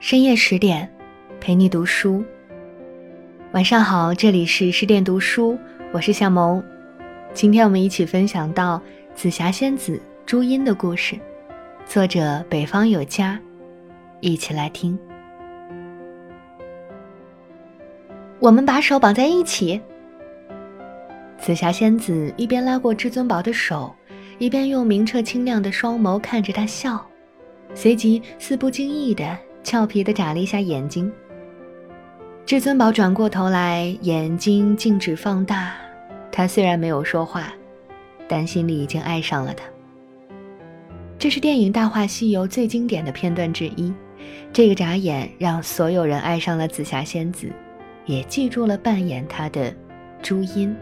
深夜十点，陪你读书。晚上好，这里是十点读书，我是夏萌。今天我们一起分享到紫霞仙子朱茵的故事，作者北方有家，一起来听。我们把手绑在一起。紫霞仙子一边拉过至尊宝的手，一边用明澈清亮的双眸看着他笑，随即似不经意的。俏皮的眨了一下眼睛。至尊宝转过头来，眼睛静止放大。他虽然没有说话，但心里已经爱上了他。这是电影《大话西游》最经典的片段之一。这个眨眼让所有人爱上了紫霞仙子，也记住了扮演她的朱茵。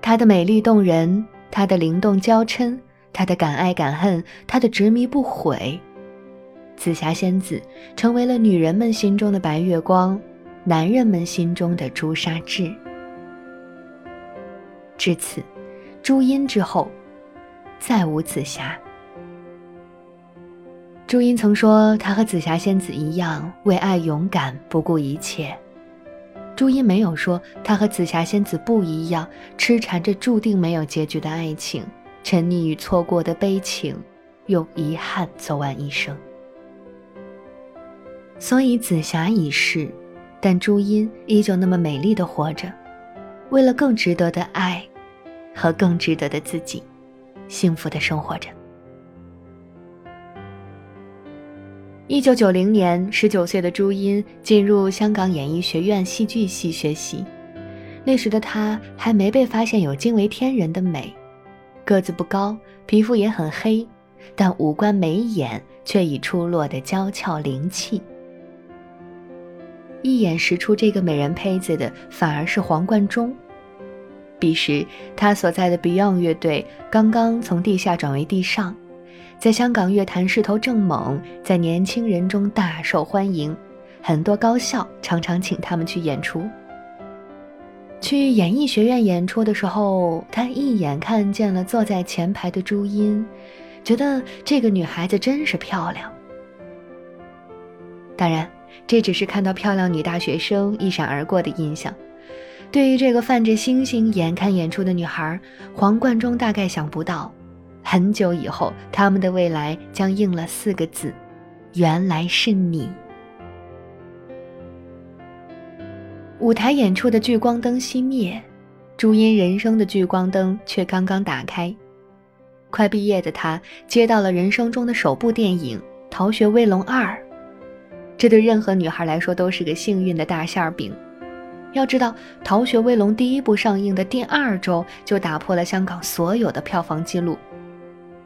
她的美丽动人，她的灵动娇嗔，她的敢爱敢恨，她的执迷不悔。紫霞仙子成为了女人们心中的白月光，男人们心中的朱砂痣。至此，朱茵之后，再无紫霞。朱茵曾说，她和紫霞仙子一样，为爱勇敢，不顾一切。朱茵没有说，她和紫霞仙子不一样，痴缠着注定没有结局的爱情，沉溺于错过的悲情，用遗憾走完一生。所以紫霞已逝，但朱茵依旧那么美丽的活着，为了更值得的爱，和更值得的自己，幸福的生活着。一九九零年，十九岁的朱茵进入香港演艺学院戏剧系学习，那时的她还没被发现有惊为天人的美，个子不高，皮肤也很黑，但五官眉眼却已出落的娇俏灵气。一眼识出这个美人胚子的，反而是黄贯中。彼时，他所在的 Beyond 乐队刚刚从地下转为地上，在香港乐坛势头正猛，在年轻人中大受欢迎，很多高校常常请他们去演出。去演艺学院演出的时候，他一眼看见了坐在前排的朱茵，觉得这个女孩子真是漂亮。当然。这只是看到漂亮女大学生一闪而过的印象。对于这个泛着星星眼看演出的女孩，黄贯中大概想不到，很久以后他们的未来将应了四个字：原来是你。舞台演出的聚光灯熄灭，朱茵人生的聚光灯却刚刚打开。快毕业的她接到了人生中的首部电影《逃学威龙二》。这对任何女孩来说都是个幸运的大馅饼。要知道，《逃学威龙》第一部上映的第二周就打破了香港所有的票房纪录，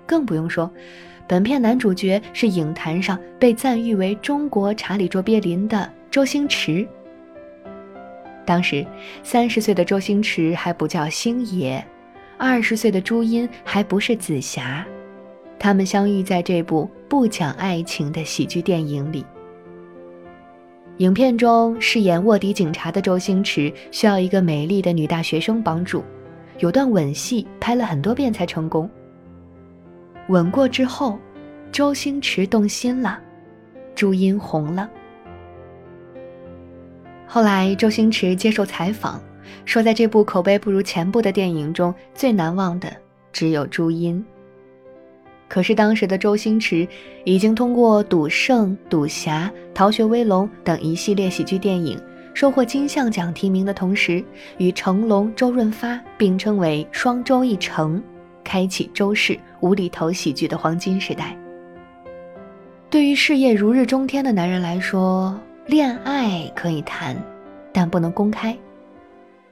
更不用说，本片男主角是影坛上被赞誉为中国查理卓别林的周星驰。当时，三十岁的周星驰还不叫星爷，二十岁的朱茵还不是紫霞，他们相遇在这部不讲爱情的喜剧电影里。影片中饰演卧底警察的周星驰需要一个美丽的女大学生帮助，有段吻戏拍了很多遍才成功。吻过之后，周星驰动心了，朱茵红了。后来周星驰接受采访，说在这部口碑不如前部的电影中，最难忘的只有朱茵。可是当时的周星驰已经通过《赌圣》《赌侠》《逃学威龙》等一系列喜剧电影，收获金像奖提名的同时，与成龙、周润发并称为“双周一成”，开启周氏无厘头喜剧的黄金时代。对于事业如日中天的男人来说，恋爱可以谈，但不能公开；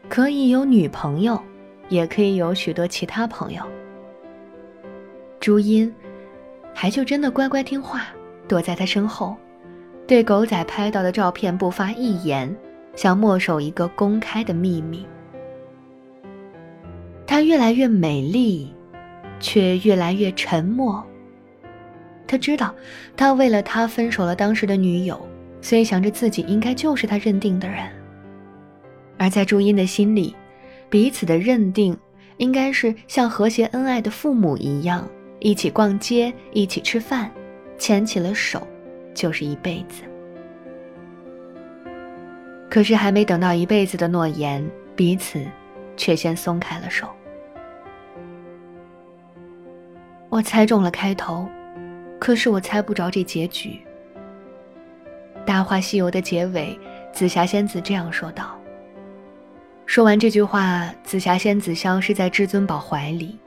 可以有女朋友，也可以有许多其他朋友。朱茵，还就真的乖乖听话，躲在他身后，对狗仔拍到的照片不发一言，想默守一个公开的秘密。她越来越美丽，却越来越沉默。他知道，他为了他分手了当时的女友，所以想着自己应该就是他认定的人。而在朱茵的心里，彼此的认定应该是像和谐恩爱的父母一样。一起逛街，一起吃饭，牵起了手，就是一辈子。可是还没等到一辈子的诺言，彼此却先松开了手。我猜中了开头，可是我猜不着这结局。《大话西游》的结尾，紫霞仙子这样说道。说完这句话，紫霞仙子消失在至尊宝怀里，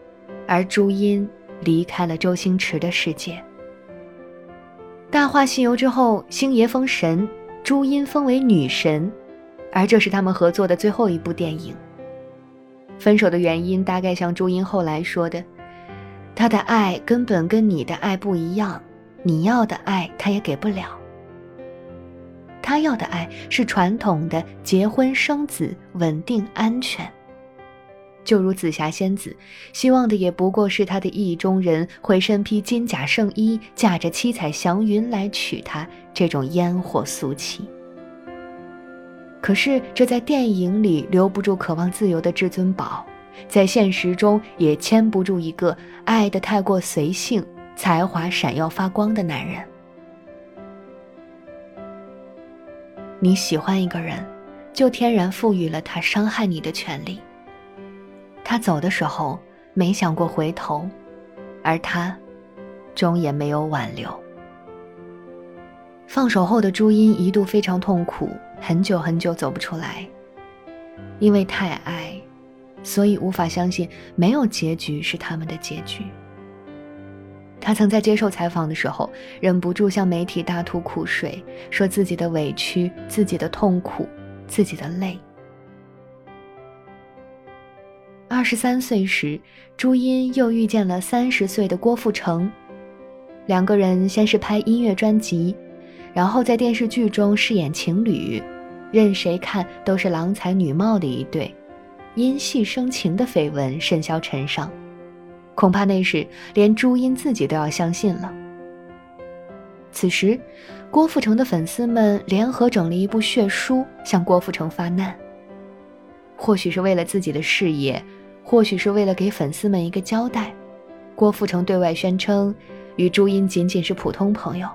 而朱茵离开了周星驰的世界。《大话西游》之后，星爷封神，朱茵封为女神，而这是他们合作的最后一部电影。分手的原因大概像朱茵后来说的：“他的爱根本跟你的爱不一样，你要的爱他也给不了。”他要的爱是传统的结婚生子、稳定安全。就如紫霞仙子希望的，也不过是他的意中人会身披金甲圣衣，驾着七彩祥云来娶她这种烟火俗气。可是这在电影里留不住渴望自由的至尊宝，在现实中也牵不住一个爱得太过随性、才华闪耀发光的男人。你喜欢一个人，就天然赋予了他伤害你的权利。他走的时候没想过回头，而他，终也没有挽留。放手后的朱茵一度非常痛苦，很久很久走不出来。因为太爱，所以无法相信没有结局是他们的结局。他曾在接受采访的时候，忍不住向媒体大吐苦水，说自己的委屈、自己的痛苦、自己的累。二十三岁时，朱茵又遇见了三十岁的郭富城，两个人先是拍音乐专辑，然后在电视剧中饰演情侣，任谁看都是郎才女貌的一对，因戏生情的绯闻甚嚣尘上。恐怕那时连朱茵自己都要相信了。此时，郭富城的粉丝们联合整了一部血书向郭富城发难。或许是为了自己的事业，或许是为了给粉丝们一个交代，郭富城对外宣称与朱茵仅仅是普通朋友。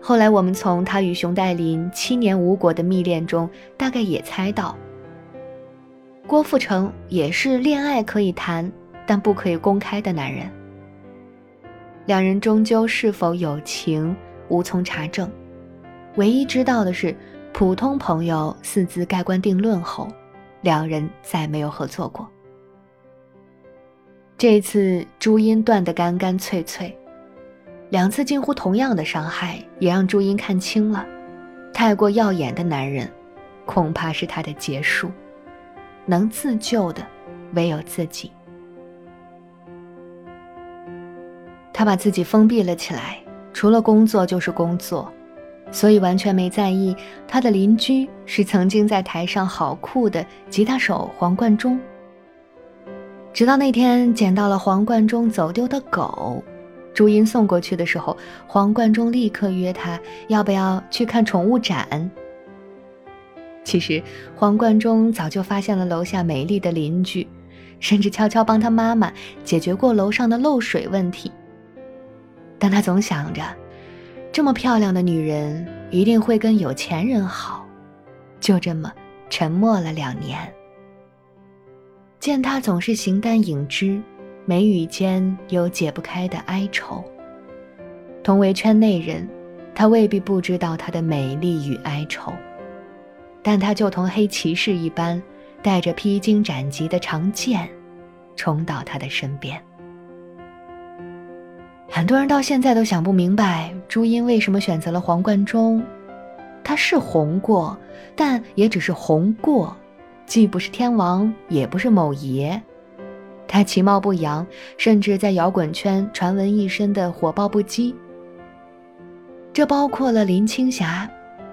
后来，我们从他与熊黛林七年无果的蜜恋中，大概也猜到，郭富城也是恋爱可以谈。但不可以公开的男人，两人终究是否有情，无从查证。唯一知道的是，普通朋友四字盖棺定论后，两人再没有合作过。这次朱茵断得干干脆脆，两次近乎同样的伤害，也让朱茵看清了，太过耀眼的男人，恐怕是他的结束。能自救的，唯有自己。他把自己封闭了起来，除了工作就是工作，所以完全没在意他的邻居是曾经在台上好酷的吉他手黄贯中。直到那天捡到了黄贯中走丢的狗，朱茵送过去的时候，黄贯中立刻约他要不要去看宠物展。其实黄贯中早就发现了楼下美丽的邻居，甚至悄悄帮他妈妈解决过楼上的漏水问题。但他总想着，这么漂亮的女人一定会跟有钱人好，就这么沉默了两年。见他总是形单影只，眉宇间有解不开的哀愁。同为圈内人，他未必不知道她的美丽与哀愁，但他就同黑骑士一般，带着披荆斩棘的长剑，冲到他的身边。很多人到现在都想不明白，朱茵为什么选择了黄贯中。他是红过，但也只是红过，既不是天王，也不是某爷。他其貌不扬，甚至在摇滚圈传闻一身的火爆不羁。这包括了林青霞。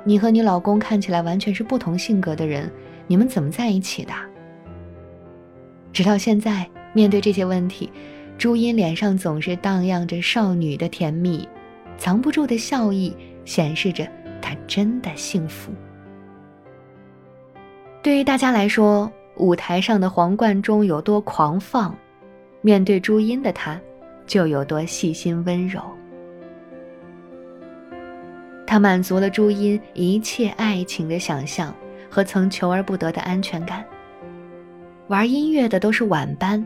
你和你老公看起来完全是不同性格的人，你们怎么在一起的？直到现在，面对这些问题。朱茵脸上总是荡漾着少女的甜蜜，藏不住的笑意显示着她真的幸福。对于大家来说，舞台上的黄贯中有多狂放，面对朱茵的他，就有多细心温柔。他满足了朱茵一切爱情的想象和曾求而不得的安全感。玩音乐的都是晚班，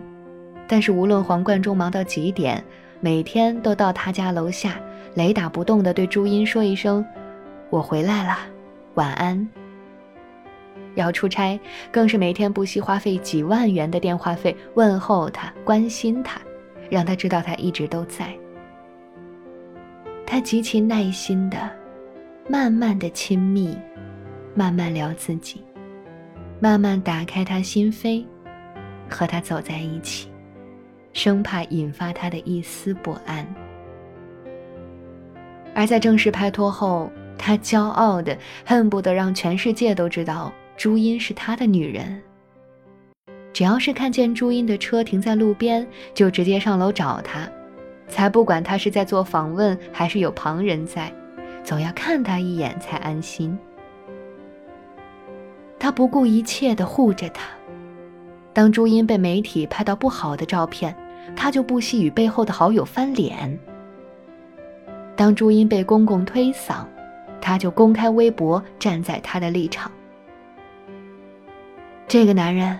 但是无论黄贯中忙到几点，每天都到他家楼下，雷打不动地对朱茵说一声：“我回来了，晚安。”要出差，更是每天不惜花费几万元的电话费问候他、关心他，让他知道他一直都在。他极其耐心的、慢慢的亲密，慢慢聊自己，慢慢打开他心扉，和他走在一起，生怕引发他的一丝不安。而在正式拍拖后，他骄傲的恨不得让全世界都知道。朱茵是他的女人。只要是看见朱茵的车停在路边，就直接上楼找她，才不管她是在做访问还是有旁人在，总要看她一眼才安心。他不顾一切的护着她。当朱茵被媒体拍到不好的照片，他就不惜与背后的好友翻脸。当朱茵被公公推搡，他就公开微博站在他的立场。这个男人，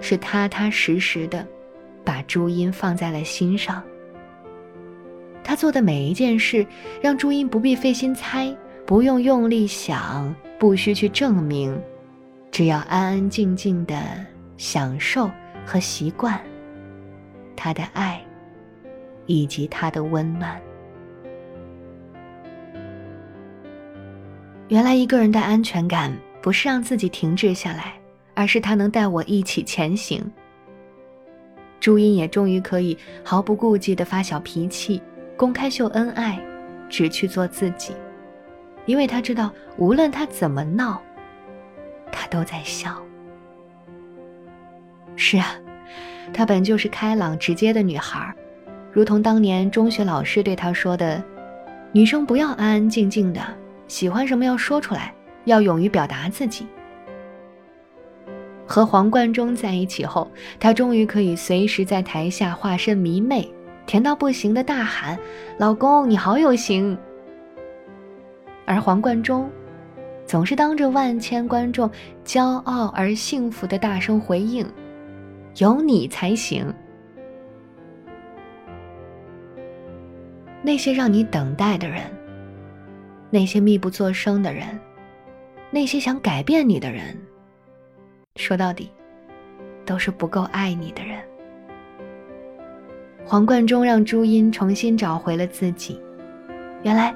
是踏踏实实的，把朱茵放在了心上。他做的每一件事，让朱茵不必费心猜，不用用力想，不需去证明，只要安安静静的享受和习惯他的爱，以及他的温暖。原来一个人的安全感，不是让自己停滞下来。而是他能带我一起前行。朱茵也终于可以毫不顾忌地发小脾气，公开秀恩爱，只去做自己，因为他知道无论他怎么闹，他都在笑。是啊，她本就是开朗直接的女孩，如同当年中学老师对她说的：“女生不要安安静静的，喜欢什么要说出来，要勇于表达自己。”和黄贯中在一起后，她终于可以随时在台下化身迷妹，甜到不行的大喊：“老公，你好有型！”而黄贯中，总是当着万千观众骄傲而幸福的大声回应：“有你才行。”那些让你等待的人，那些密不作声的人，那些想改变你的人。说到底，都是不够爱你的人。黄贯中让朱茵重新找回了自己，原来，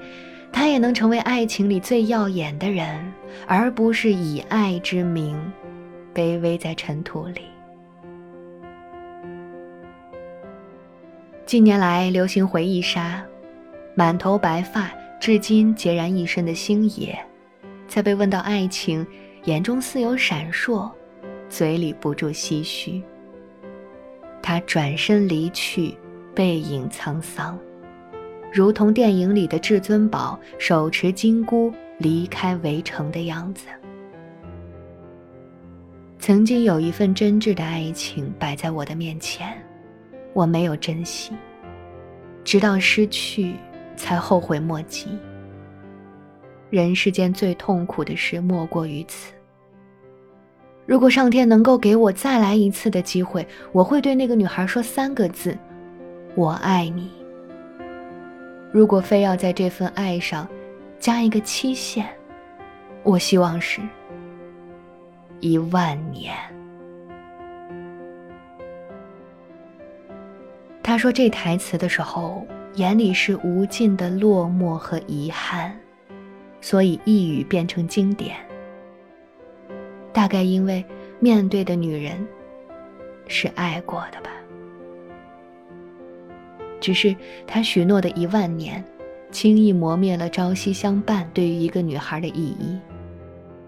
他也能成为爱情里最耀眼的人，而不是以爱之名，卑微在尘土里。近年来流行回忆杀，满头白发，至今孑然一身的星爷，在被问到爱情，眼中似有闪烁。嘴里不住唏嘘。他转身离去，背影沧桑，如同电影里的至尊宝手持金箍离开围城的样子。曾经有一份真挚的爱情摆在我的面前，我没有珍惜，直到失去才后悔莫及。人世间最痛苦的事莫过于此。如果上天能够给我再来一次的机会，我会对那个女孩说三个字：“我爱你。”如果非要在这份爱上加一个期限，我希望是一万年。他说这台词的时候，眼里是无尽的落寞和遗憾，所以一语变成经典。大概因为面对的女人是爱过的吧，只是他许诺的一万年，轻易磨灭了朝夕相伴对于一个女孩的意义。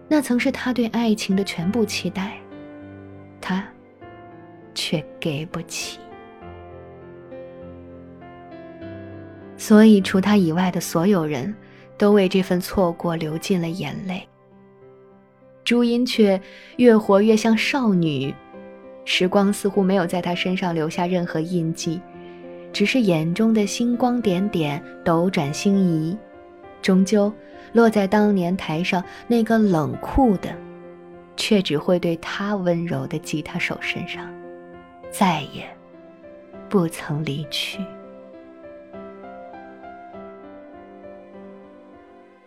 那曾是他对爱情的全部期待，他却给不起。所以，除他以外的所有人都为这份错过流尽了眼泪。朱茵却越活越像少女，时光似乎没有在她身上留下任何印记，只是眼中的星光点点，斗转星移，终究落在当年台上那个冷酷的，却只会对她温柔的吉他手身上，再也不曾离去。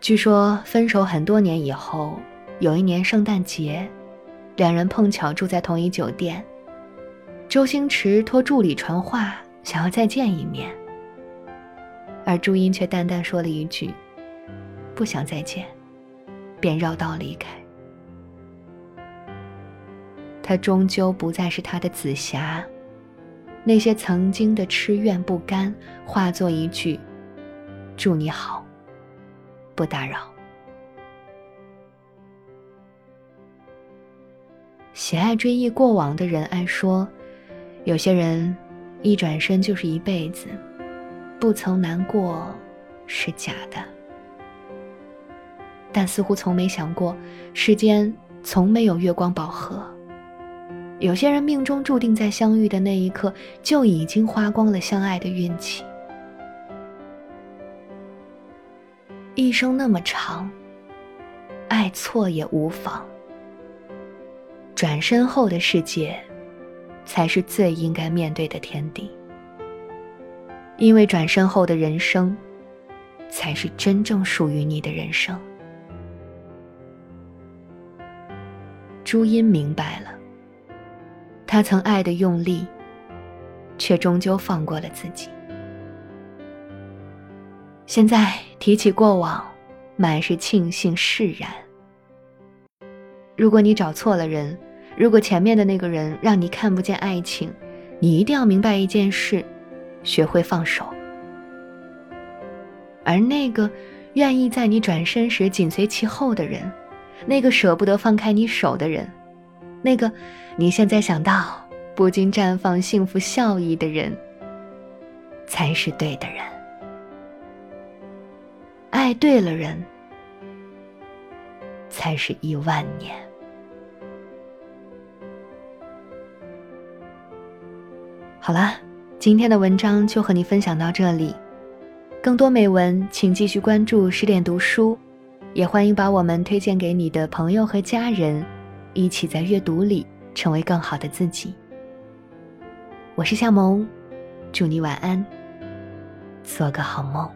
据说分手很多年以后，有一年圣诞节，两人碰巧住在同一酒店。周星驰托助理传话，想要再见一面，而朱茵却淡淡说了一句：“不想再见。”便绕道离开。他终究不再是他的紫霞，那些曾经的痴怨不甘，化作一句：“祝你好。”不打扰。喜爱追忆过往的人爱说，有些人一转身就是一辈子，不曾难过是假的。但似乎从没想过，世间从没有月光宝盒。有些人命中注定在相遇的那一刻就已经花光了相爱的运气。一生那么长，爱错也无妨。转身后的世界，才是最应该面对的天地。因为转身后的人生，才是真正属于你的人生。朱茵明白了，他曾爱的用力，却终究放过了自己。现在提起过往，满是庆幸释然。如果你找错了人，如果前面的那个人让你看不见爱情，你一定要明白一件事：学会放手。而那个愿意在你转身时紧随其后的人，那个舍不得放开你手的人，那个你现在想到不禁绽放幸福笑意的人，才是对的人。爱对了人，才是一万年。好啦，今天的文章就和你分享到这里。更多美文，请继续关注十点读书，也欢迎把我们推荐给你的朋友和家人，一起在阅读里成为更好的自己。我是夏萌，祝你晚安，做个好梦。